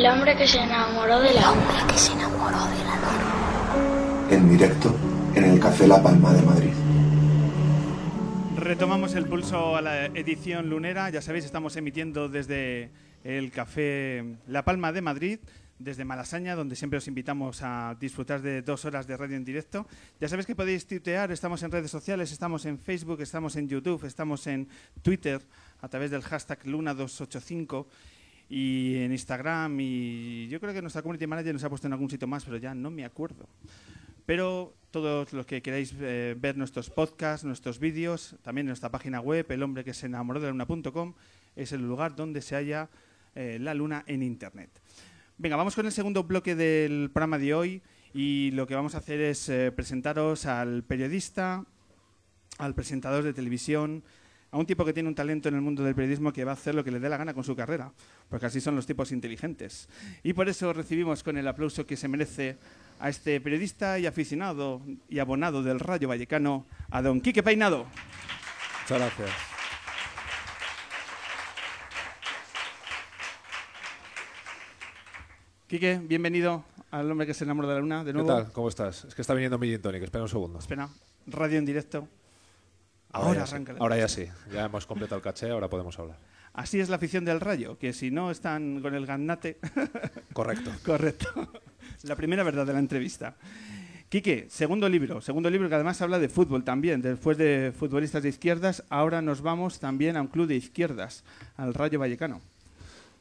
El hombre que se enamoró de la El hombre que se enamoró de la luna. En directo en el Café La Palma de Madrid. Retomamos el pulso a la edición lunera. Ya sabéis, estamos emitiendo desde el Café La Palma de Madrid, desde Malasaña, donde siempre os invitamos a disfrutar de dos horas de radio en directo. Ya sabéis que podéis tuitear, estamos en redes sociales, estamos en Facebook, estamos en YouTube, estamos en Twitter a través del hashtag Luna285 y en Instagram y yo creo que nuestra community manager nos ha puesto en algún sitio más, pero ya no me acuerdo. Pero todos los que queráis eh, ver nuestros podcasts, nuestros vídeos, también en nuestra página web, el hombre que se enamoró de la luna.com, es el lugar donde se halla eh, la luna en Internet. Venga, vamos con el segundo bloque del programa de hoy y lo que vamos a hacer es eh, presentaros al periodista, al presentador de televisión, a un tipo que tiene un talento en el mundo del periodismo que va a hacer lo que le dé la gana con su carrera, porque así son los tipos inteligentes. Y por eso recibimos con el aplauso que se merece a este periodista y aficionado y abonado del Rayo Vallecano, a don Quique Peinado. Muchas gracias. Quique, bienvenido al hombre que se enamora de la luna de ¿Qué nuevo. tal? ¿Cómo estás? Es que está viniendo mi gin tonic. Espera un segundo. Espera, radio en directo. Ahora, arranca. Ahora ya sí. Ya hemos completado el caché, ahora podemos hablar. Así es la afición del Rayo, que si no están con el gannate, Correcto. correcto. La primera verdad de la entrevista. Quique, segundo libro, segundo libro que además habla de fútbol también. Después de futbolistas de izquierdas, ahora nos vamos también a un club de izquierdas, al Rayo Vallecano.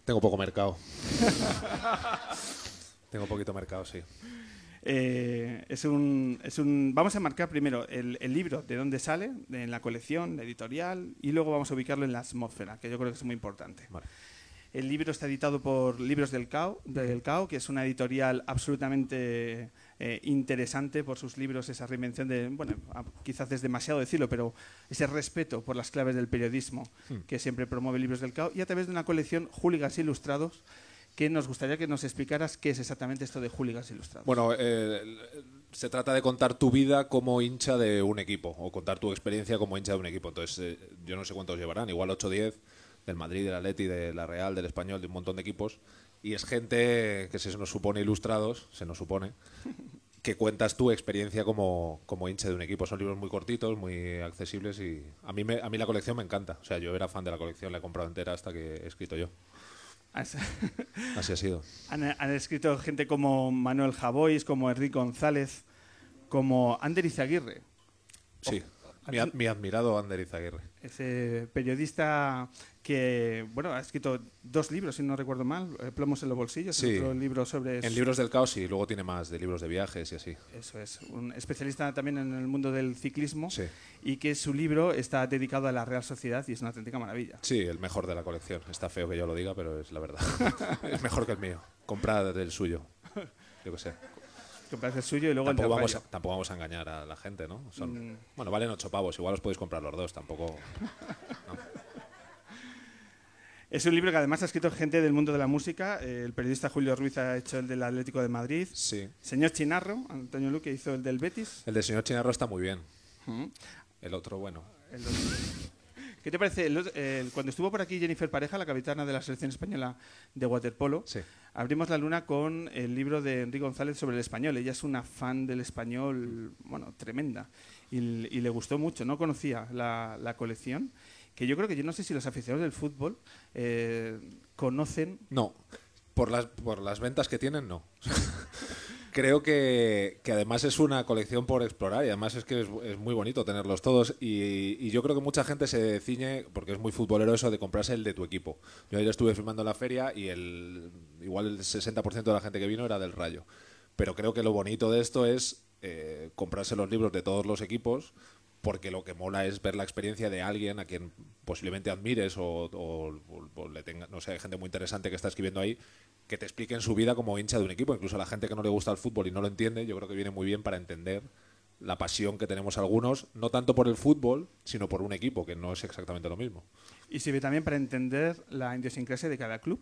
Tengo poco mercado. Tengo poquito mercado, sí. Eh, es un, es un, vamos a marcar primero el, el libro, de dónde sale, en la colección, la editorial, y luego vamos a ubicarlo en la atmósfera, que yo creo que es muy importante. Vale. El libro está editado por Libros del CAO, del CAO que es una editorial absolutamente eh, interesante por sus libros, esa reinvención de, bueno, quizás es demasiado decirlo, pero ese respeto por las claves del periodismo Hmm. que siempre promueve Libros del CAO, y a través de una colección Hooligans Ilustrados, que nos gustaría que nos explicaras qué es exactamente esto de Hooligans Ilustrados. Bueno, eh, se trata de contar tu vida como hincha de un equipo o contar tu experiencia como hincha de un equipo. Entonces, eh, yo no sé cuántos llevarán, igual 8 o 10 del Madrid, del Atleti, de la Real, del Español, de un montón de equipos. Y es gente que se nos supone ilustrados, se nos supone, que cuentas tu experiencia como, como hincha de un equipo. Son libros muy cortitos, muy accesibles y a mí, me- a mí la colección me encanta. O sea, yo era fan de la colección, la he comprado entera hasta que he escrito yo. Así ha sido. Han, han escrito gente como Manuel Javois, como Enrique González, como Ander Izaguirre, Sí, mi, mi admirado Ander Izaguirre. ese periodista que bueno ha escrito dos libros, si no recuerdo mal, eh, Plomos en los bolsillos, Sí. otro libro sobre En libros del caos y luego tiene más de libros de viajes y así. eso es, un especialista también en el mundo del ciclismo Sí. y que su libro está dedicado a la Real Sociedad y es una auténtica maravilla. Sí, el mejor de la colección. Está feo que yo lo diga, pero es la verdad. es mejor que el mío. Comprad el suyo. Yo qué sé. El suyo y luego Tampoco el vamos, a, tampoco vamos a engañar a la gente, ¿no? Son- Mm. Bueno, valen ocho pavos. Igual os podéis comprar los dos. Tampoco... Es un libro que además ha escrito gente del mundo de la música. eh, el periodista Julio Ruiz ha hecho el del Atlético de Madrid. Sí. Señor Chinarro, Antonio Luque hizo el del Betis. El del señor Chinarro está muy bien. El otro, bueno. El otro. ¿Qué te parece? El cuando estuvo por aquí Jennifer Pareja, la capitana de la selección española de waterpolo, Sí. abrimos la luna con el libro de Enrique González sobre el español. Ella es una fan del español, bueno, tremenda. Y, le gustó mucho. No conocía la, la colección. Que yo creo que yo no sé si los aficionados del fútbol eh, conocen. No, por las, por las ventas que tienen, no. Creo que, además es una colección por explorar y además es que es, muy bonito tenerlos todos y, y yo creo que mucha gente se ciñe, porque es muy futbolero eso de comprarse el de tu equipo. Yo ayer estuve filmando en la feria y el igual el 60% de la gente que vino era del Rayo. Pero creo que lo bonito de esto es eh, comprarse los libros de todos los equipos porque lo que mola es ver la experiencia de alguien a quien posiblemente admires o, o- o- o le tenga, no sé, gente muy interesante que está escribiendo ahí que te expliquen su vida como hincha de un equipo, incluso a la gente que no le gusta el fútbol y no lo entiende, yo creo que viene muy bien para entender la pasión que tenemos algunos, no tanto por el fútbol, sino por un equipo, que no es exactamente lo mismo. Y sirve también para entender la idiosincrasia de cada club.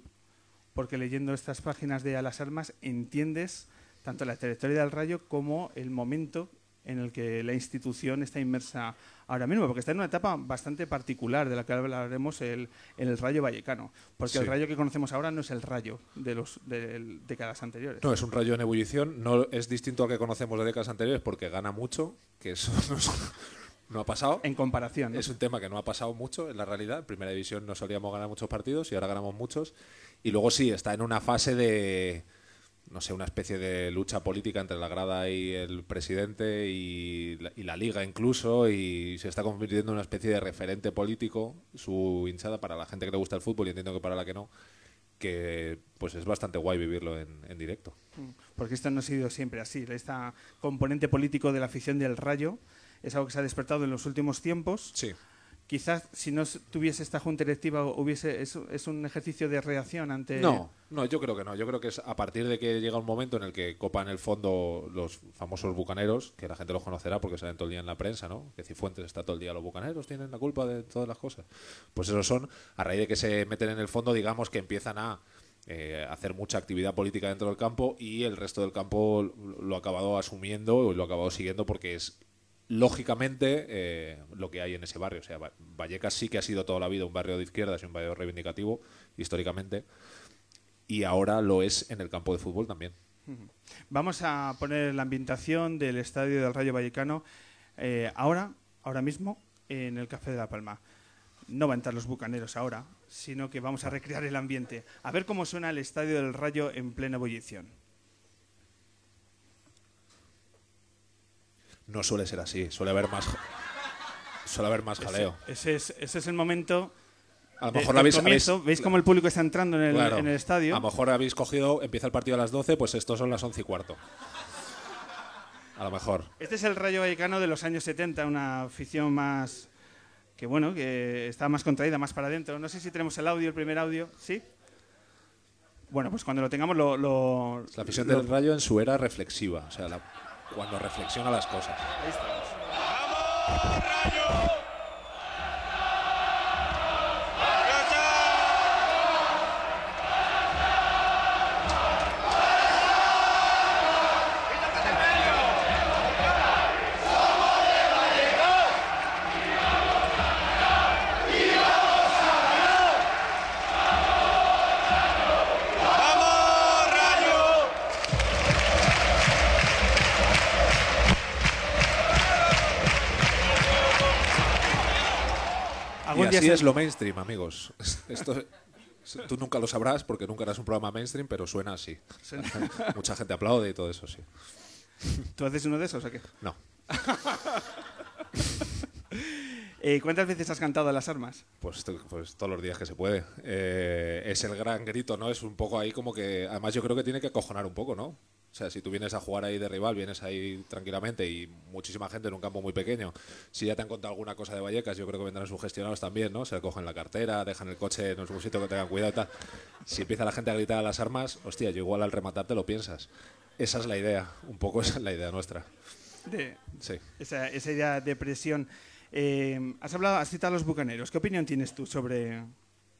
Porque leyendo estas páginas de A las Armas entiendes tanto la trayectoria del Rayo como el momento en el que la institución está inmersa ahora mismo, porque está en una etapa bastante particular de la que hablaremos el, el Rayo Vallecano, porque el. Rayo que conocemos ahora no es el Rayo de los de décadas anteriores. No, es un rayo en ebullición. No es distinto al que conocemos de décadas anteriores porque gana mucho, que eso no, es- no ha pasado. En comparación, ¿no? Es un tema que no ha pasado mucho en la realidad. En primera división no solíamos ganar muchos partidos y ahora ganamos muchos. Y luego sí, está en una fase de, no sé, una especie de lucha política entre la grada y el presidente y la, y la liga incluso. Y se está convirtiendo en una especie de referente político su hinchada para la gente que le gusta el fútbol y entiendo que para la que no. Que pues es bastante guay vivirlo en, en directo. porque esto no ha sido siempre así. Este componente político de la afición del Rayo es algo que se ha despertado en los últimos tiempos. Sí. Quizás si no tuviese esta junta directiva hubiese es, es un ejercicio de reacción ante No, no, yo creo que no. Yo creo que es a partir de que llega un momento en el que copan el fondo los famosos bucaneros, que la gente los conocerá porque salen todo el día en la prensa, ¿no? Que Cifuentes está todo el día, los bucaneros tienen la culpa de todas las cosas. Pues esos son, a raíz de que se meten en el fondo, digamos que empiezan a eh, hacer mucha actividad política dentro del campo y el resto del campo lo ha acabado asumiendo y lo ha acabado siguiendo porque es lógicamente eh, lo que hay en ese barrio. O sea, Va- Vallecas sí que ha sido toda la vida un barrio de izquierdas y un barrio reivindicativo, históricamente, y ahora lo es en el campo de fútbol también. Vamos a poner la ambientación del estadio del Rayo Vallecano eh, ahora, ahora mismo, en el Café de la Palma. No van a entrar los bucaneros ahora, sino que vamos a recrear el ambiente. A ver cómo suena el estadio del Rayo en plena ebullición. No suele ser así, suele haber más, suele haber más jaleo. Ese es, ese es el momento. A lo mejor del habéis, comienzo. habéis- ¿Veis cómo el público está entrando en el, claro, en el estadio? A lo mejor habéis cogido, empieza el partido a las 12, pues estos son las 11 y cuarto. A lo mejor. Este es el Rayo Vallecano de los años 70, una afición más que bueno, que está más contraída, más para adentro. No sé si tenemos el audio, el primer audio, ¿sí? Bueno, pues cuando lo tengamos lo... la afición lo- del Rayo en su era reflexiva, o sea, la- cuando reflexiona las cosas. Ahí estamos. Así es lo mainstream, amigos. Esto, tú nunca lo sabrás porque nunca harás un programa mainstream, pero suena así. Mucha gente aplaude y todo eso, sí. ¿Tú haces uno de esos o qué? No. Eh, ¿Cuántas veces has cantado las armas? Pues, pues todos los días que se puede. Eh, es el gran grito, ¿no? Es un poco ahí como que... Además yo creo que tiene que acojonar un poco, ¿no? O sea, si tú vienes a jugar ahí de rival, vienes ahí tranquilamente y muchísima gente en un campo muy pequeño, si ya te han contado alguna cosa de Vallecas, yo creo que vendrán sugestionados también, ¿no? Se cogen la cartera, dejan el coche en algún sitio que tengan cuidado y tal. Si empieza la gente a gritar a las armas, hostia, yo igual al rematar te lo piensas. Esa es la idea, un poco esa es la idea nuestra. De Sí. esa, esa idea de presión. Eh, has hablado, has citado a los bucaneros. ¿Qué opinión tienes tú sobre,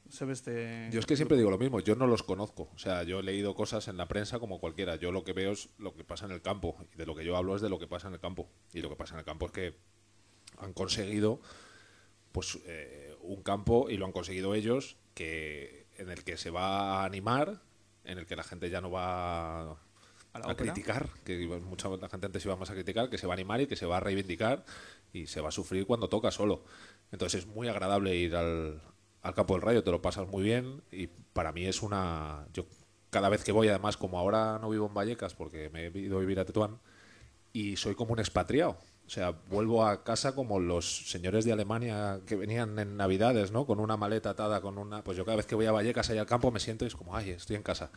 este...? Yo es que siempre digo lo mismo, yo no los conozco. O sea, yo he leído cosas en la prensa como cualquiera. Yo lo que veo es lo que pasa en el campo. Y de lo que yo hablo es de lo que pasa en el campo. Y lo que pasa en el campo es que han conseguido pues eh, un campo, y lo han conseguido ellos, que en el que se va a animar, en el que la gente ya no va ¿A a criticar, que mucha la gente antes iba más a criticar, que se va a animar y que se va a reivindicar y se va a sufrir cuando toca solo. Entonces es muy agradable ir al, al campo del rayo, te lo pasas muy bien y para mí es una... Yo cada vez que voy, además, como ahora no vivo en Vallecas porque me he ido a vivir a Tetuán, y soy como un expatriado. O sea, vuelvo a casa como los señores de Alemania que venían en Navidades, ¿no? Con una maleta atada, con una... Pues yo cada vez que voy a Vallecas ahí al campo me siento es como, ay, estoy en casa.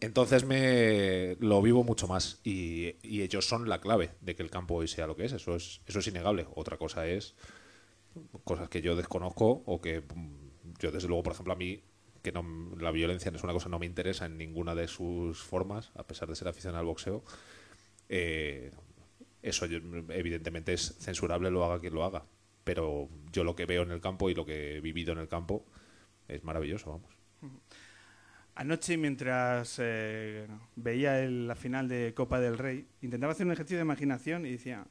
Entonces me lo vivo mucho más y, y ellos son la clave de que el campo hoy sea lo que es. Eso es, eso es innegable. Otra cosa es cosas que yo desconozco o que mm, yo desde luego, por ejemplo, a mí que no, la violencia no es una cosa no me interesa en ninguna de sus formas, a pesar de ser aficionado al boxeo. eh, eso evidentemente es censurable, lo haga quien lo haga. Pero yo lo que veo en el campo y lo que he vivido en el campo es maravilloso, vamos. Anoche, mientras eh, veía el- la final de Copa del Rey, intentaba hacer un ejercicio de imaginación y decía,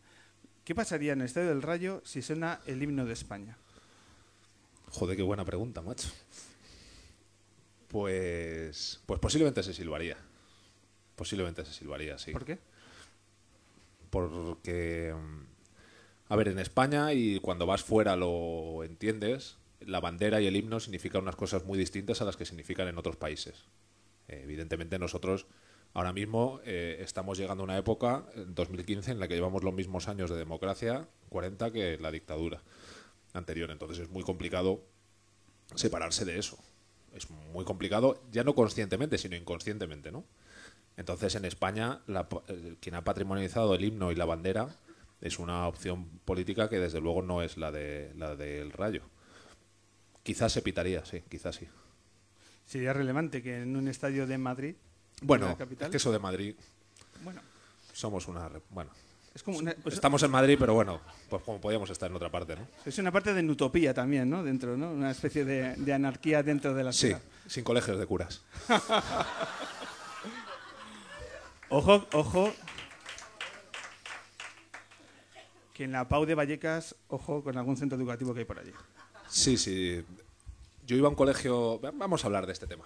¿Qué pasaría en el Estadio del Rayo si suena el himno de España? Joder, qué buena pregunta, macho. Pues, pues posiblemente se silbaría. Posiblemente se silbaría, sí. ¿Por qué? Porque, mm, a ver, en España y cuando vas fuera lo entiendes, la bandera y el himno significan unas cosas muy distintas a las que significan en otros países. Eh, evidentemente nosotros ahora mismo eh, estamos llegando a una época, en 2015, en la que llevamos los mismos años de democracia, 40, que la dictadura anterior. Entonces es muy complicado separarse de eso. Es muy complicado, ya no conscientemente, sino inconscientemente, ¿no? Entonces en España la, eh, quien ha patrimonializado el himno y la bandera es una opción política que desde luego no es la de la del Rayo. Quizás se pitaría, sí, quizás sí. Sería relevante que en un estadio de Madrid, Bueno, es que eso de Madrid bueno, somos una bueno, es como una, pues- estamos en Madrid, pero bueno, pues como podíamos estar en otra parte, ¿no? es una parte de utopía también, ¿no? Dentro, ¿no? Una especie de, de anarquía dentro de la Sí, ciudad. sin colegios de curas. Ojo, ojo. Que en la PAU de Vallecas, ojo con algún centro educativo que hay por allí. Sí, sí. Yo iba a un colegio. Vamos a hablar de este tema.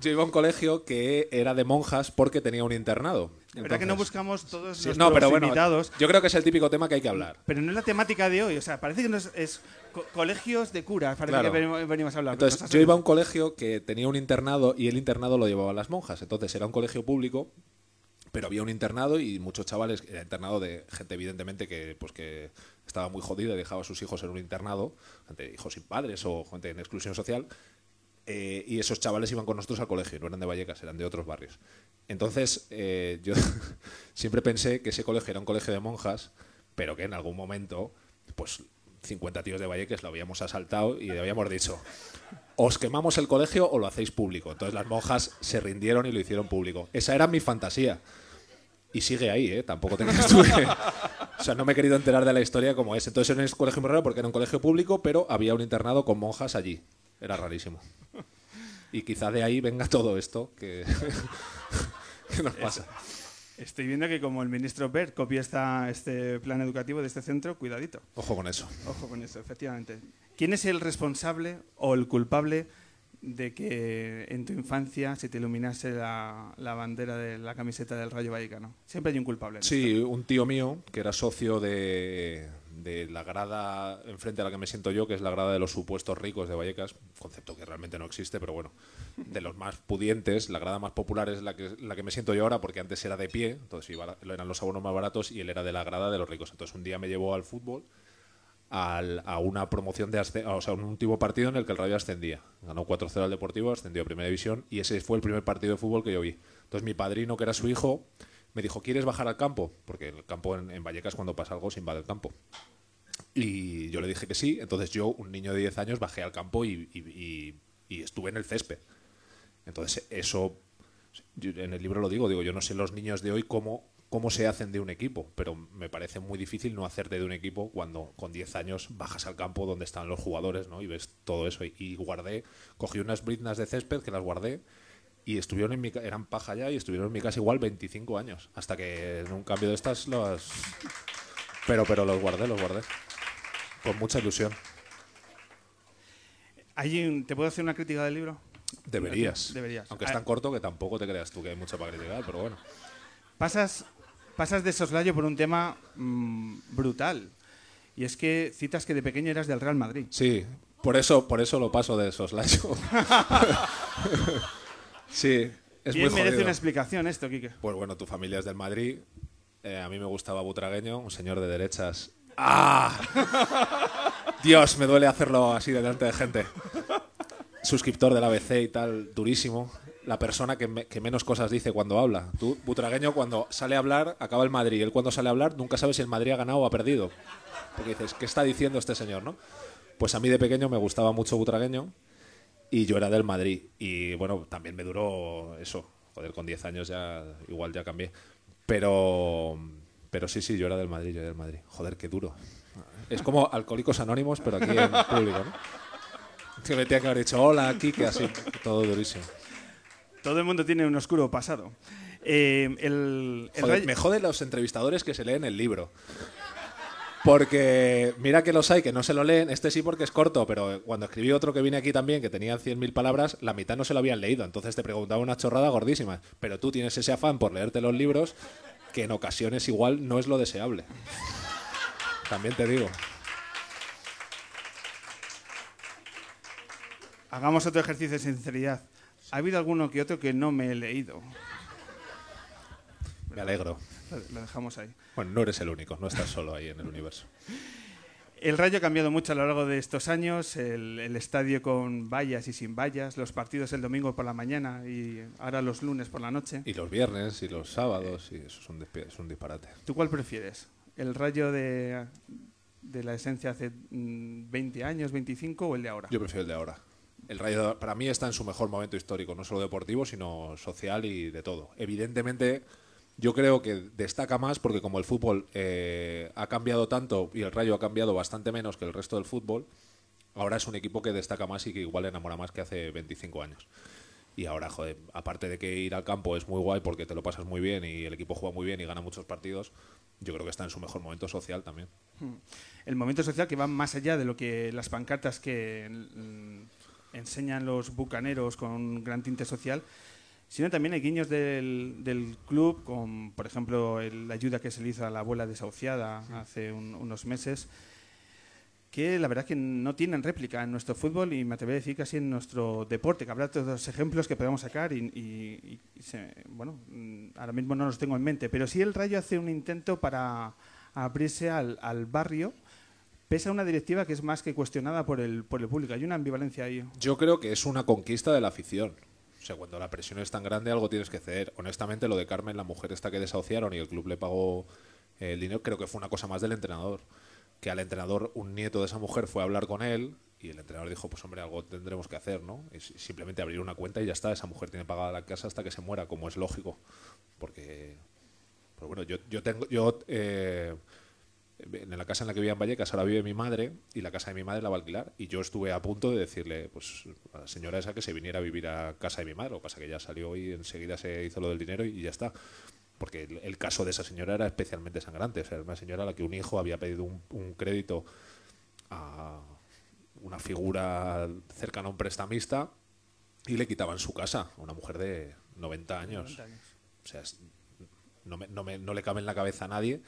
Yo iba a un colegio que era de monjas porque tenía un internado. La verdad que no buscamos todos Sí, nuestros no, pero bueno, invitados, yo creo que es el típico tema que hay que hablar. pero no es la temática de hoy. O sea, parece que no es, es co- colegios de curas, parece Claro. que venimos, a hablar. Entonces, yo iba a un colegio que tenía un internado y el internado lo llevaban las monjas. Entonces, era un colegio público, pero había un internado y muchos chavales, era internado de gente evidentemente que pues que estaba muy jodida y dejaba a sus hijos en un internado, gente, hijos sin padres o gente en exclusión social. Eh, y esos chavales iban con nosotros al colegio, no eran de Vallecas, eran de otros barrios. Entonces, eh, yo siempre pensé que ese colegio era un colegio de monjas, pero que en algún momento, pues 50 tíos de Vallecas lo habíamos asaltado y le habíamos dicho, os quemamos el colegio o lo hacéis público. Entonces las monjas se rindieron y lo hicieron público. Esa era mi fantasía. Y sigue ahí, ¿eh? Tampoco tengo que... O sea, no me he querido enterar de la historia como es. Entonces era un colegio muy raro porque era un colegio público, pero había un internado con monjas allí. Era rarísimo. Y quizá de ahí venga todo esto que, que nos pasa. Estoy viendo que como el ministro Bert copia esta, este plan educativo de este centro, cuidadito. Ojo con eso. Ojo con eso, efectivamente. ¿Quién es el responsable o el culpable de que en tu infancia se te iluminase la, la bandera de la camiseta del Rayo Vallecano? Siempre hay un culpable. en Sí, un tío mío que era socio de, de la grada enfrente a la que me siento yo, que es la grada de los supuestos ricos de Vallecas, concepto que realmente no existe, pero bueno, de los más pudientes, la grada más popular es la que, la que me siento yo ahora, porque antes era de pie, entonces iba- eran los abonos más baratos y él era de la grada de los ricos. Entonces un día me llevó al fútbol al- a una promoción de o sea, un último partido en el que el Rayo ascendía. Ganó 4-0 al Deportivo, ascendió a Primera División y ese fue el primer partido de fútbol que yo vi. Entonces mi padrino, que era su hijo, me dijo, ¿quieres bajar al campo? Porque el campo en, Vallecas cuando pasa algo se invade el campo. Y yo le dije que sí, entonces yo, un niño de 10 años, bajé al campo y, estuve en el césped. Entonces eso, en el libro lo digo, digo, yo no sé los niños de hoy cómo, cómo se hacen de un equipo, pero me parece muy difícil no hacerte de un equipo cuando con 10 años bajas al campo donde están los jugadores ¿no? y ves todo eso. Y guardé, cogí unas briznas de césped que las guardé y estuvieron en mi eran paja ya y estuvieron en mi casa igual 25 años, hasta que en un cambio de estas los... Pero, pero los guardé, los guardé. Con mucha ilusión. Hay ¿Te puedo hacer una crítica del libro? Deberías. Deberías. Aunque es Ah, tan corto que tampoco te creas tú que hay mucho para criticar, pero bueno. Pasas, pasas de soslayo por un tema mm, brutal. Y es que citas que de pequeño eras del Real Madrid. Sí, por eso, por eso lo paso de soslayo. sí, es Bien muy merece jodido. una explicación esto, Quique. Pues bueno, tu familia es del Madrid. Eh, a mí me gustaba Butragueño, un señor de derechas. ¡Ah! Dios, me duele hacerlo así delante de gente. Suscriptor del ABC y tal, durísimo. La persona que, me- que menos cosas dice cuando habla. Tú, Butragueño, cuando sale a hablar, acaba el Madrid. Él cuando sale a hablar, nunca sabe si el Madrid ha ganado o ha perdido. Porque dices, ¿qué está diciendo este señor, no? Pues a mí de pequeño me gustaba mucho Butragueño y yo era del Madrid. Y bueno, también me duró eso. Joder, con 10 años ya igual ya cambié. Pero, pero sí, sí, yo era del Madrid, yo era del Madrid. Joder, qué duro. Es como Alcohólicos Anónimos, pero aquí en público, ¿no? Que me tenía que haber dicho hola, aquí, que así, todo durísimo. Todo el mundo tiene un oscuro pasado. Eh, el, el Joder, Rayo- me joden los entrevistadores que se leen el libro. Porque mira que los hay que no se lo leen, este sí porque es corto, pero cuando escribí otro que vine aquí también, que tenía 100.000 palabras, la mitad no se lo habían leído, entonces te preguntaba una chorrada gordísima. Pero tú tienes ese afán por leerte los libros que en ocasiones igual no es lo deseable. También te digo. Hagamos otro ejercicio de sinceridad. ¿Ha habido alguno que otro que no me he leído? Me alegro. Lo lo dejamos ahí. Bueno, no eres el único, no estás solo ahí en el universo. El Rayo ha cambiado mucho a lo largo de estos años, el, el estadio con vallas y sin vallas, los partidos el domingo por la mañana y ahora los lunes por la noche. Y los viernes y los sábados, y eso es un, es un disparate. ¿Tú cuál prefieres? ¿El Rayo de, de la esencia hace mm, 20 años, 25 o el de ahora? Yo prefiero el de ahora. El Rayo para mí está en su mejor momento histórico, no solo deportivo, sino social y de todo. Evidentemente, yo creo que destaca más porque como el fútbol eh, ha cambiado tanto y el Rayo ha cambiado bastante menos que el resto del fútbol, ahora es un equipo que destaca más y que igual enamora más que hace 25 años. Y ahora, joder, aparte de que ir al campo es muy guay porque te lo pasas muy bien y el equipo juega muy bien y gana muchos partidos, yo creo que está en su mejor momento social también. El momento social que va más allá de lo que las pancartas que mm, enseñan los bucaneros con un gran tinte social, sino también hay guiños del, del club, con, por ejemplo, el- la ayuda que se le hizo a la abuela desahuciada hace un- unos meses, que la verdad que no tienen réplica en nuestro fútbol y me atrevería a decir casi en nuestro deporte, que habrá todos ejemplos que podemos sacar y, y- y se- bueno, mm, ahora mismo no los tengo en mente, pero sí el Rayo hace un intento para abrirse al, al barrio, pese a una directiva que es más que cuestionada por el, por el público. Hay una ambivalencia ahí. Yo creo que es una conquista de la afición. O sea, cuando la presión es tan grande, algo tienes que ceder. Honestamente, lo de Carmen, la mujer esta que desahuciaron y el club le pagó eh, el dinero, creo que fue una cosa más del entrenador. Que al entrenador, un nieto de esa mujer fue a hablar con él y el entrenador dijo, pues hombre, algo tendremos que hacer, ¿no? Es simplemente abrir una cuenta y ya está. Esa mujer tiene pagada la casa hasta que se muera, como es lógico. Porque, pero bueno, yo, yo tengo, yo eh, en la casa en la que vivía en Vallecas ahora vive mi madre y la casa de mi madre la va a alquilar y yo estuve a punto de decirle pues a la señora esa que se viniera a vivir a casa de mi madre lo que pasa que ya salió y enseguida se hizo lo del dinero y ya está porque el, el caso de esa señora era especialmente sangrante o sea era una señora a la que un hijo había pedido un, un crédito a una figura cercana a un prestamista y le quitaban su casa a una mujer de 90 años 90 años. o sea, no, me- no me- no le cabe en la cabeza a nadie.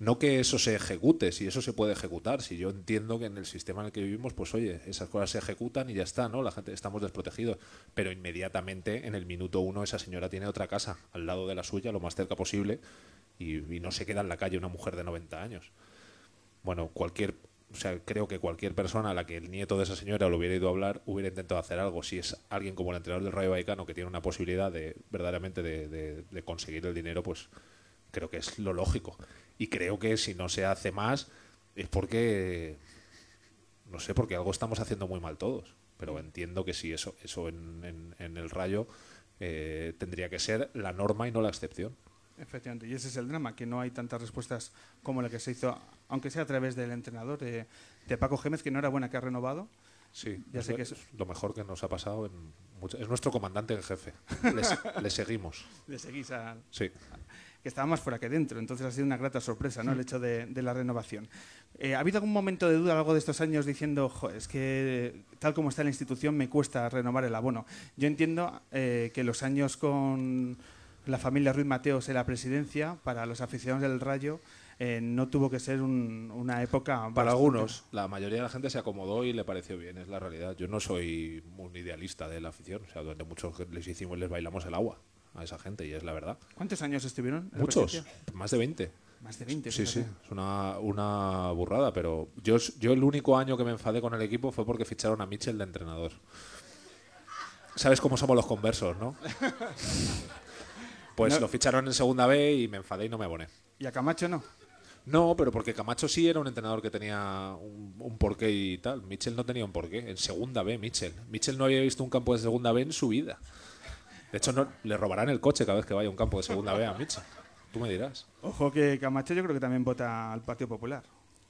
No que eso se ejecute, si eso se puede ejecutar, si yo entiendo que en el sistema en el que vivimos, pues oye, esas cosas se ejecutan y ya está, ¿no? La gente estamos desprotegidos. Pero inmediatamente, en el minuto uno, esa señora tiene otra casa al lado de la suya, lo más cerca posible, y, no se queda en la calle una mujer de 90 años. Bueno, cualquier, o sea, creo que cualquier persona a la que el nieto de esa señora lo hubiera ido a hablar hubiera intentado hacer algo. Si es alguien como el entrenador del Rayo Vallecano que tiene una posibilidad de verdaderamente de, de- de conseguir el dinero, pues creo que es lo lógico. Y creo que si no se hace más es porque no sé, porque algo estamos haciendo muy mal todos. Pero entiendo que sí, eso, eso en, en- en el Rayo eh, tendría que ser la norma y no la excepción. Efectivamente, y ese es el drama, que no hay tantas respuestas como la que se hizo, aunque sea a través del entrenador de, de Paco Gémez, que no era buena, que ha renovado. Sí, Ya es sé lo- que es- lo mejor que nos ha pasado. En mucho- es nuestro comandante en jefe. Le seguimos. Le seguís a, Sí. Que estaba más fuera que dentro. Entonces ha sido una grata sorpresa ¿no? el hecho de, de la renovación. Eh, ¿Ha habido algún momento de duda a lo largo de estos años diciendo, "Jo, es que tal como está la institución me cuesta renovar el abono? Yo entiendo eh, que los años con la familia Ruiz Mateos en la presidencia, para los aficionados del Rayo, eh, no tuvo que ser un- una época... Para bastante- algunos, la mayoría de la gente se acomodó y le pareció bien, es la realidad. Yo no soy un idealista de la afición, o sea, donde muchos les hicimos, les bailamos el agua a esa gente y es la verdad. ¿Cuántos años estuvieron? en Muchos, más de 20. Más de 20. Sí, sí, es una, una burrada, pero yo, yo el único año que me enfadé con el equipo fue porque ficharon a Mitchell de entrenador. ¿Sabes cómo somos los conversos, no? Pues No. lo ficharon en segunda B y me enfadé y no me aboné. ¿Y a Camacho no? No, pero porque Camacho sí era un entrenador que tenía un, un porqué y tal. Mitchell no tenía un porqué. En segunda B, Mitchell. Mitchell no había visto un campo de segunda B en su vida. De hecho, no, le robarán el coche cada vez que vaya a un campo de segunda B a Mitchell. Tú me dirás. Ojo que Camacho yo creo que también vota al Partido Popular.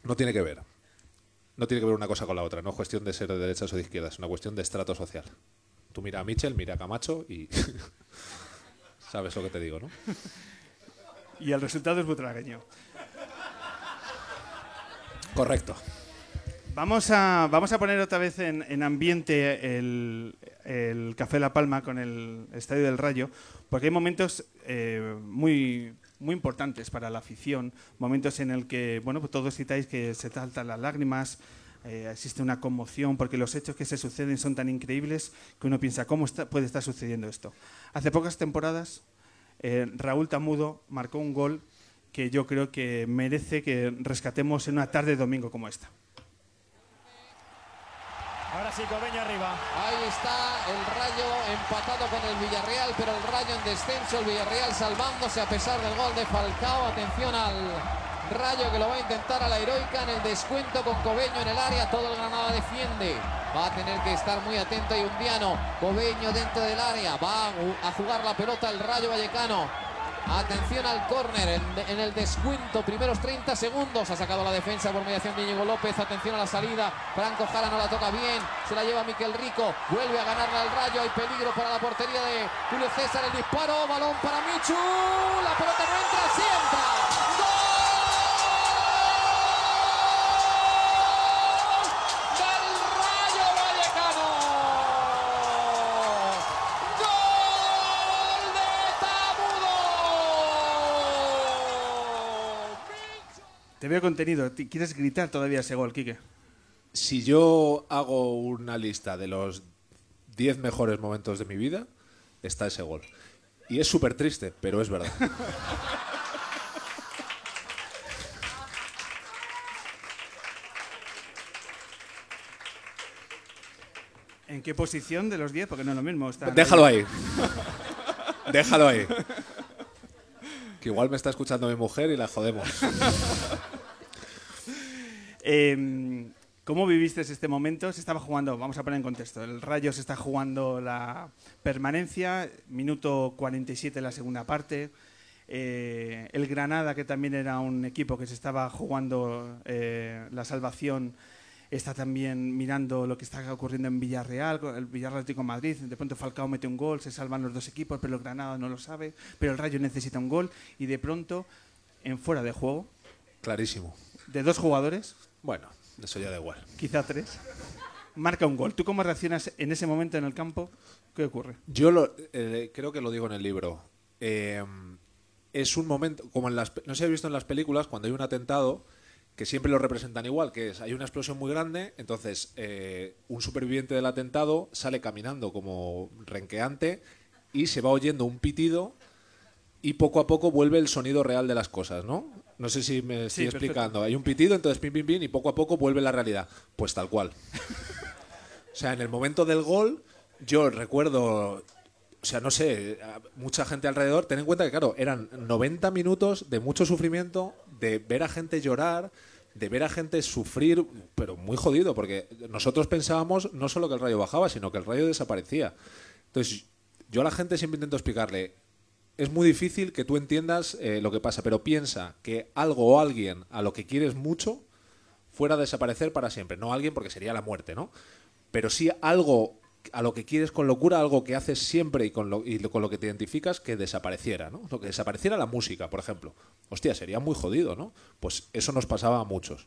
No tiene que ver. No tiene que ver una cosa con la otra. No es cuestión de ser de derechas o de izquierdas. Es una cuestión de estrato social. Tú mira a Mitchell, mira a Camacho y... Sabes lo que te digo, ¿no? Y el resultado es butragueño. Correcto. Vamos a, vamos a poner otra vez en, en ambiente el, el Café La Palma con el Estadio del Rayo, porque hay momentos eh, muy, muy importantes para la afición, momentos en el que, bueno, pues todos citáis que se saltan las lágrimas, eh, existe una conmoción, porque los hechos que se suceden son tan increíbles que uno piensa, ¿cómo está- puede estar sucediendo esto? Hace pocas temporadas, eh, Raúl Tamudo marcó un gol que yo creo que merece que rescatemos en una tarde de domingo como esta. Ahora sí, Cobeño arriba. Ahí está el Rayo empatado con el Villarreal, pero el Rayo en descenso, el Villarreal salvándose a pesar del gol de Falcao. Atención al Rayo que lo va a intentar a la heroica en el descuento con Cobeño en el área. Todo el Granada defiende. Va a tener que estar muy atento y Undiano. Cobeño dentro del área. Va a jugar la pelota el Rayo Vallecano. Atención al córner en, el descuento, primeros 30 segundos. Ha sacado la defensa por mediación de Íñigo López. Atención a la salida. Franco Jara no la toca bien. Se la lleva Miquel Rico. Vuelve a ganarla al rayo. Hay peligro para la portería de Julio César. El disparo. Balón para Michu. La pelota no entra. Sí Te veo contenido. ¿Ti- ¿Quieres gritar todavía ese gol, Quique? Si yo hago una lista de los 10 mejores momentos de mi vida, está ese gol. Y es súper triste, pero es verdad. ¿En qué posición de los 10? Porque no es lo mismo. está Déjalo ahí. Déjalo ahí. Que igual me está escuchando mi mujer y la jodemos. Eh, ¿Cómo viviste este momento? Se estaba jugando, vamos a poner en contexto, el Rayo se está jugando la permanencia, minuto 47 de la segunda parte. Eh, el Granada, que también era un equipo que se estaba jugando eh, la salvación, está también mirando lo que está ocurriendo en Villarreal, el Villarreal Atlético de Madrid. De pronto Falcao mete un gol, se salvan los dos equipos, pero el Granada no lo sabe. Pero el Rayo necesita un gol y de pronto, en fuera de juego, Clarísimo. de dos jugadores, Bueno, eso ya da igual. quizá tres, marca un gol. ¿Tú cómo reaccionas en ese momento en el campo? ¿Qué ocurre? Yo lo, eh, creo que lo digo en el libro. Eh, es un momento, como en las, no sé si habéis visto en las películas, cuando hay un atentado, que siempre lo representan igual, que es, hay una explosión muy grande, entonces eh, un superviviente del atentado sale caminando como renqueante y se va oyendo un pitido y poco a poco vuelve el sonido real de las cosas, ¿no? No sé si me estoy explicando. Hay un pitido, entonces pim, pim, pim, y poco a poco vuelve la realidad. Pues tal cual. O sea, en el momento del gol, yo recuerdo, o sea, no sé, mucha gente alrededor. Ten en cuenta que, claro, eran 90 minutos de mucho sufrimiento, de ver a gente llorar, de ver a gente sufrir, pero muy jodido, porque nosotros pensábamos no solo que el rayo bajaba, sino que el rayo desaparecía. Entonces, yo a la gente siempre intento explicarle, es muy difícil que tú entiendas eh, lo que pasa, pero piensa que algo o alguien a lo que quieres mucho fuera a desaparecer para siempre. No alguien porque sería la muerte, ¿no? Pero sí algo a lo que quieres con locura, algo que haces siempre y con lo, y con lo que te identificas, que desapareciera, ¿no? Lo que desapareciera la música, por ejemplo. Hostia, sería muy jodido, ¿no? Pues eso nos pasaba a muchos.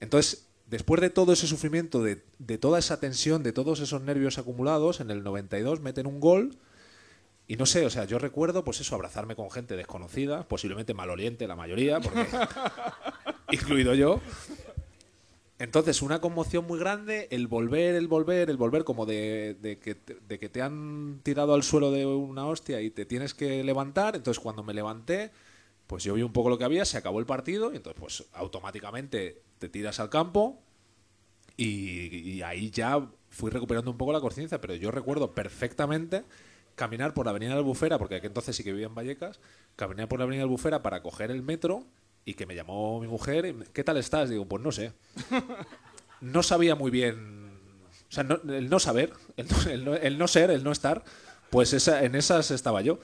Entonces, después de todo ese sufrimiento, de, de toda esa tensión, de todos esos nervios acumulados, en el 92 meten un gol y no sé, o sea, yo recuerdo, pues eso, abrazarme con gente desconocida, posiblemente maloliente la mayoría, porque incluido yo. Entonces, una conmoción muy grande, el volver, el volver, el volver, como de, que, que te han tirado al suelo de una hostia y te tienes que levantar. Entonces, cuando me levanté, pues yo vi un poco lo que había, se acabó el partido, y entonces, pues automáticamente te tiras al campo y, y ahí ya fui recuperando un poco la conciencia, pero yo recuerdo perfectamente caminar por la Avenida Albufera, porque aquí entonces sí que vivía en Vallecas, caminar por la Avenida Albufera para coger el metro y que me llamó mi mujer, y ¿qué tal estás? Digo, pues no sé. No sabía muy bien, o sea, no- el no saber, el no, el no- el no ser, el no estar, pues esa, en esas estaba yo.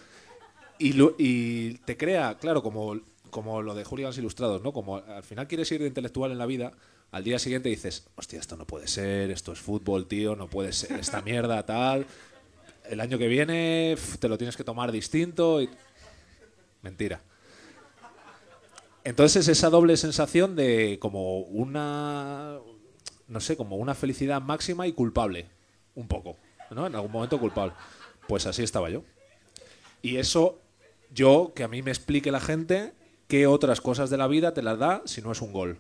Y, te crea, claro, como, como lo de Hooligans Ilustrados, ¿no? Como al final quieres ir de intelectual en la vida, al día siguiente dices, hostia, esto no puede ser, esto es fútbol, tío, no puede ser, esta mierda, tal. el año que viene te lo tienes que tomar distinto. Mentira. Entonces esa doble sensación de como una, no sé, como una felicidad máxima y culpable, un poco, ¿no? En algún momento culpable. Pues así estaba yo. Y eso, yo, que a mí me explique la gente qué otras cosas de la vida te las da si no es un gol.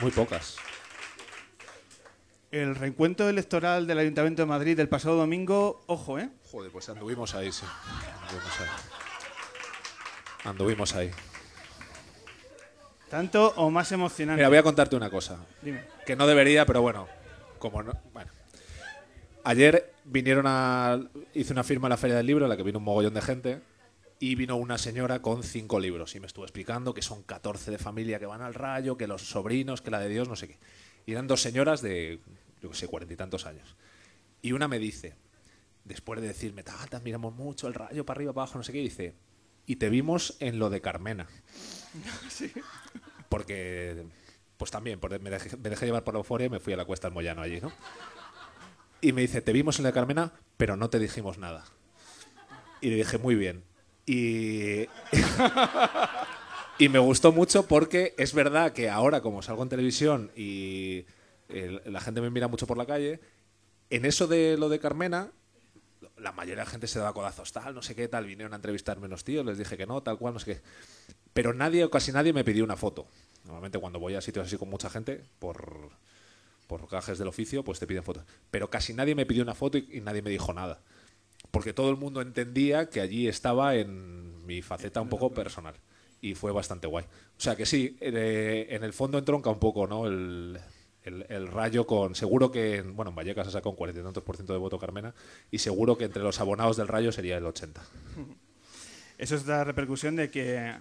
Muy pocas. El reencuentro electoral del Ayuntamiento de Madrid del pasado domingo, ojo, ¿eh? Joder, pues anduvimos ahí, sí. Anduvimos ahí. Anduvimos ahí. Tanto o más emocionante. Mira, voy a contarte una cosa. Dime. Que no debería, pero bueno, como no. Bueno. Ayer vinieron a. Hice una firma en la Feria del Libro, en la que vino un mogollón de gente. Y vino una señora con cinco libros. Y me estuvo explicando que son 14 de familia que van al rayo, que los sobrinos, que la de Dios, no sé qué. Y eran dos señoras de, yo qué sé, cuarenta y tantos años. Y una me dice, después de decirme, admiramos mucho, el rayo para arriba, para abajo, no sé qué, dice, y te vimos en lo de Carmena. Porque, pues también, porque me dejé, me dejé llevar por la euforia y me fui a la Cuesta del Moyano allí, ¿no? Y me dice, te vimos en la de Carmena, pero no te dijimos nada. Y le dije, muy bien. Y, y me gustó mucho porque es verdad que ahora, como salgo en televisión y la gente me mira mucho por la calle, en eso de lo de Carmena, la mayoría de la gente se daba codazos, tal, no sé qué, tal, vinieron a entrevistarme unos tíos, les dije que no, tal cual, no sé qué. Pero nadie, o casi nadie me pidió una foto. Normalmente cuando voy a sitios así con mucha gente, por, por gajes del oficio, pues te piden fotos. Pero casi nadie me pidió una foto y, y nadie me dijo nada. Porque todo el mundo entendía que allí estaba en mi faceta un poco personal. Y fue bastante guay. O sea que sí, eh, en el fondo entronca un poco, ¿no? El, el- el rayo con. Seguro que. en- Bueno, en Vallecas ha sacado un cuarenta y tantos por ciento de voto Carmena. Y seguro que entre los abonados del rayo sería el 80. Eso es la repercusión de que.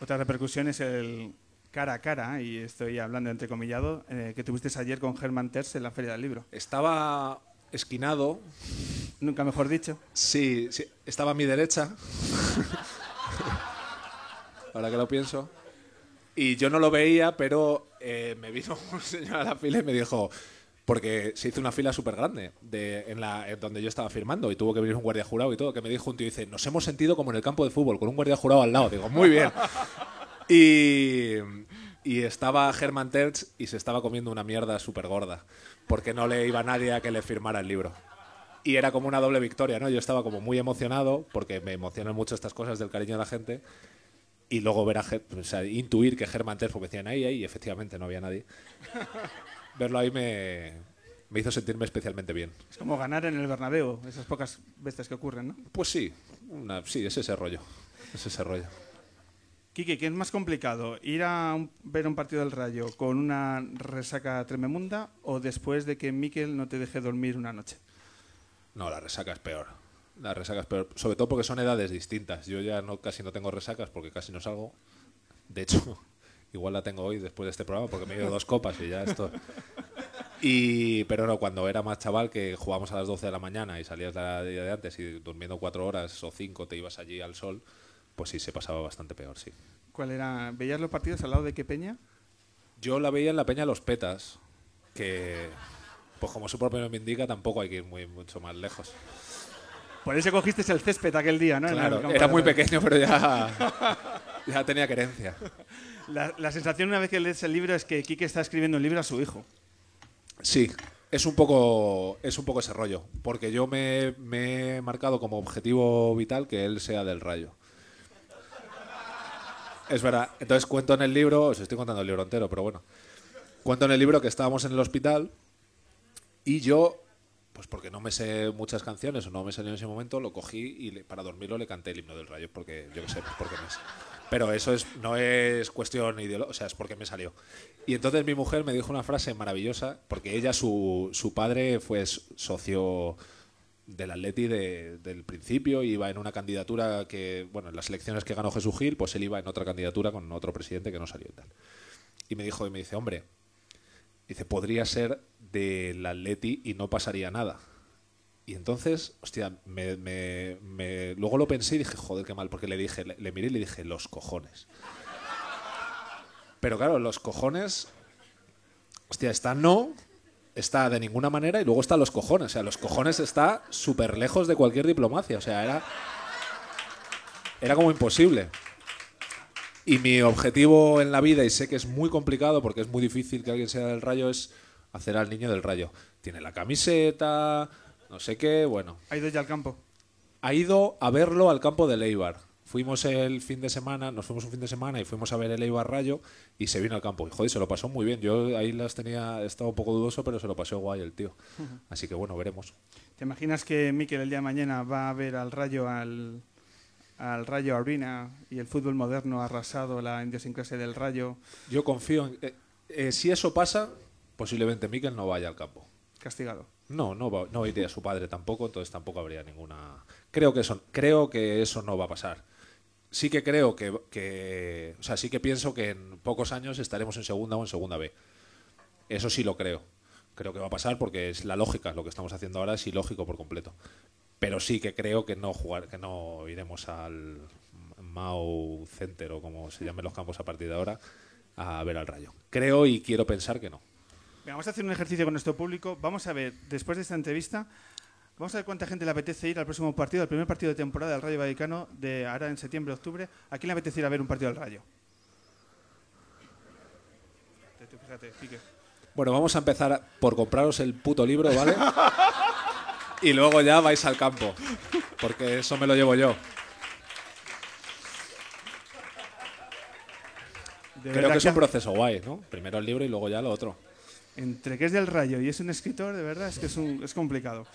Otra repercusión es el cara a cara, y estoy hablando entrecomillado, eh, que tuviste ayer con Germán Terz en la Feria del Libro. Estaba esquinado. Nunca mejor dicho. Sí, sí, estaba a mi derecha. Ahora que lo pienso. Y yo no lo veía, pero eh, me vino un señor a la fila y me dijo, porque se hizo una fila súper grande de, en, la, en donde yo estaba firmando y tuvo que venir un guardia jurado y todo, que me dijo un tío, dice, nos hemos sentido como en el campo de fútbol, con un guardia jurado al lado. Digo, muy bien. Y, y estaba Germán Terz y se estaba comiendo una mierda súper gorda, porque no le iba nadie a que le firmara el libro. Y era como una doble victoria, ¿no? Yo estaba como muy emocionado, porque me emocionan mucho estas cosas del cariño de la gente, y luego ver a Ger- o sea, intuir que Germán Terz, porque decían ahí, ahí, y efectivamente no había nadie. Verlo ahí me, me hizo sentirme especialmente bien. Es como ganar en el Bernabéu, esas pocas veces que ocurren, ¿no? Pues sí, una, sí, es ese rollo. Es ese rollo. Quique, ¿qué es más complicado? ¿Ir a un- ver un partido del Rayo con una resaca tremenda o después de que Miquel no te deje dormir una noche? No, la resaca es peor. La resaca es peor. Sobre todo porque son edades distintas. Yo ya no, casi no tengo resacas porque casi no salgo. De hecho, igual la tengo hoy después de este programa porque me he ido dos copas y ya esto. Y, pero no, cuando era más chaval que jugábamos a las 12 de la mañana y salías la día de antes y durmiendo cuatro horas o cinco te ibas allí al sol, pues sí, se pasaba bastante peor, sí. ¿Cuál era? ¿Veías los partidos al lado de qué peña? Yo la veía en la Peña Los Petas, que, pues como su propio nombre indica, tampoco hay que ir muy, mucho más lejos. Por eso cogiste el césped aquel día, ¿no? Claro, era muy pequeño, pero ya, ya tenía querencia. La, la sensación una vez que lees el libro es que Quique está escribiendo un libro a su hijo. Sí, es un poco, es un poco ese rollo, porque yo me, me he marcado como objetivo vital que él sea del rayo. Es verdad. Entonces cuento en el libro, os estoy contando el libro entero, pero bueno. Cuento en el libro que estábamos en el hospital y yo, pues porque no me sé muchas canciones o no me salió en ese momento, lo cogí y para dormirlo le canté el himno del rayo, porque yo qué sé, pues porque me sé. Pero eso es, no es cuestión ideológica, o sea, es porque me salió. Y entonces mi mujer me dijo una frase maravillosa, porque ella, su, su padre fue socio del Atleti de- del principio, iba en una candidatura que, bueno, en las elecciones que ganó Jesús Gil, pues él iba en otra candidatura con otro presidente que no salió y tal. Y me dijo, y me dice, hombre, dice, podría ser del Atleti y no pasaría nada. Y entonces, hostia, luego lo pensé y dije, joder, qué mal, porque le dije, le, le miré y le dije, los cojones. Pero claro, los cojones, hostia, está no, está de ninguna manera y luego está los cojones. O sea, los cojones está súper lejos de cualquier diplomacia. O sea, era, era como imposible. Y mi objetivo en la vida, y sé que es muy complicado porque es muy difícil que alguien sea del rayo, es hacer al niño del rayo. Tiene la camiseta, no sé qué, bueno. ¿Ha ido ya al campo? Ha ido a verlo al campo de Leibar. Fuimos el fin de semana, nos fuimos un fin de semana y fuimos a ver el Eibar Rayo y se vino al campo. Y joder, se lo pasó muy bien. Yo ahí las tenía, estaba un poco dudoso, pero se lo pasó guay el tío. Así que bueno, veremos. ¿Te imaginas que Miquel el día de mañana va a ver al Rayo al, al Rayo Arena y el fútbol moderno ha arrasado la idiosincrasia del Rayo Yo confío en. eh, eh, si eso pasa, posiblemente Mikel no vaya al campo. castigado? No, no, va- no iría su padre tampoco, entonces tampoco habría ninguna. Creo que eso, creo que eso no va a pasar. Sí que creo que, que- o sea, sí que pienso que en pocos años estaremos en segunda o en segunda B. Eso sí lo creo. Creo que va a pasar porque es la lógica. Lo que estamos haciendo ahora es ilógico por completo. Pero sí que creo que no jugar, que no iremos al Mau Center o como se llamen los campos a partir de ahora a ver al Rayo. Creo y quiero pensar que no. Vamos a hacer un ejercicio con nuestro público. Vamos a ver, después de esta entrevista, vamos a ver cuánta gente le apetece ir al próximo partido, al primer partido de temporada del Rayo Vallecano de ahora en septiembre, octubre. ¿A quién le apetece ir a ver un partido del Rayo? Fíjate, Fíjate. Bueno, vamos a empezar por compraros el puto libro, ¿vale? y luego ya vais al campo, porque eso me lo llevo yo. Creo que es un proceso guay, ¿no? Primero el libro y luego ya lo otro. Entre que es del Rayo y es un escritor, de verdad, es que es, un- es complicado.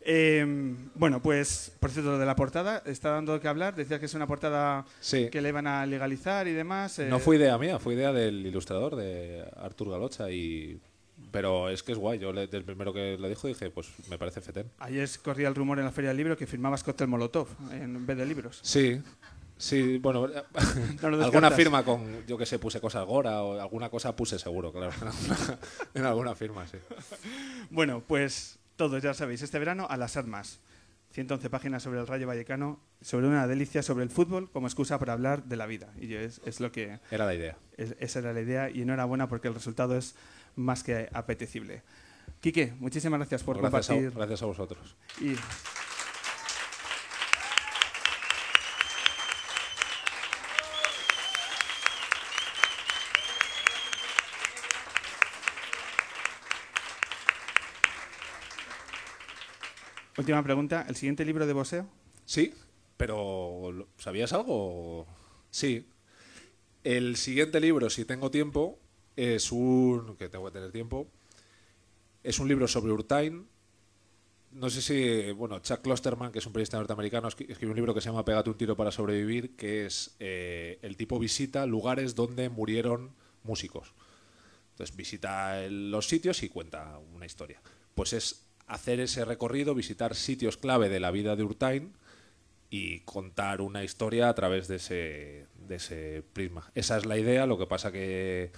Eh, bueno, pues, por cierto, lo de la portada está dando que hablar. Decía que es una portada Sí. que le iban a legalizar y demás. eh, No fue idea mía, fue idea del ilustrador, de Artur Galocha, y... Pero es que es guay, yo le- del primero que le dijo dije, pues me parece fetén. Ayer corría el rumor en la Feria del Libro que firmabas cóctel Molotov en vez de libros. Sí, sí, bueno, No lo alguna firma con, yo que sé, puse cosas Gora o alguna cosa puse seguro, claro, en alguna, firma, sí. Bueno, pues todos ya sabéis, este verano a las armas. 111 páginas sobre el Rayo Vallecano, sobre una delicia sobre el fútbol como excusa para hablar de la vida. Y yo es, es lo que Era la idea. es- esa era la idea y enhorabuena porque el resultado es más que apetecible. Quique, muchísimas gracias por Gracias a, compartir. gracias a vosotros. y- Última pregunta. ¿El siguiente libro de Boseo? Sí, pero ¿lo- ¿sabías algo? Sí. El siguiente libro, si tengo tiempo, es un... que tengo que tener tiempo. Es un libro sobre Urtain. No sé si... Bueno, Chuck Klosterman, que es un periodista norteamericano, escri- escribió un libro que se llama Pégate un tiro para sobrevivir, que es... eh, el tipo visita lugares donde murieron músicos. Entonces visita los sitios y cuenta una historia. Pues es hacer ese recorrido, visitar sitios clave de la vida de Urtain y contar una historia a través de ese, de ese prisma. Esa es la idea, lo que pasa que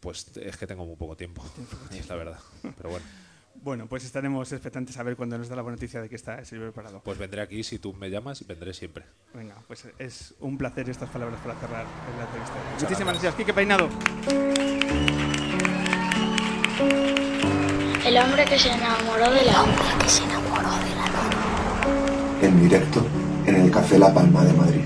pues es que tengo muy poco tiempo, es la verdad. Pero bueno, Bueno, pues estaremos expectantes a ver cuando nos da la buena noticia de que está ese libro preparado. pues vendré aquí si tú me llamas y vendré siempre. Venga, pues es un placer estas palabras para cerrar la entrevista. Muchísimas gracias, Quique Peinado. El hombre que se enamoró de la hombre que se enamoró de la luna. En directo en el Café La Palma de Madrid.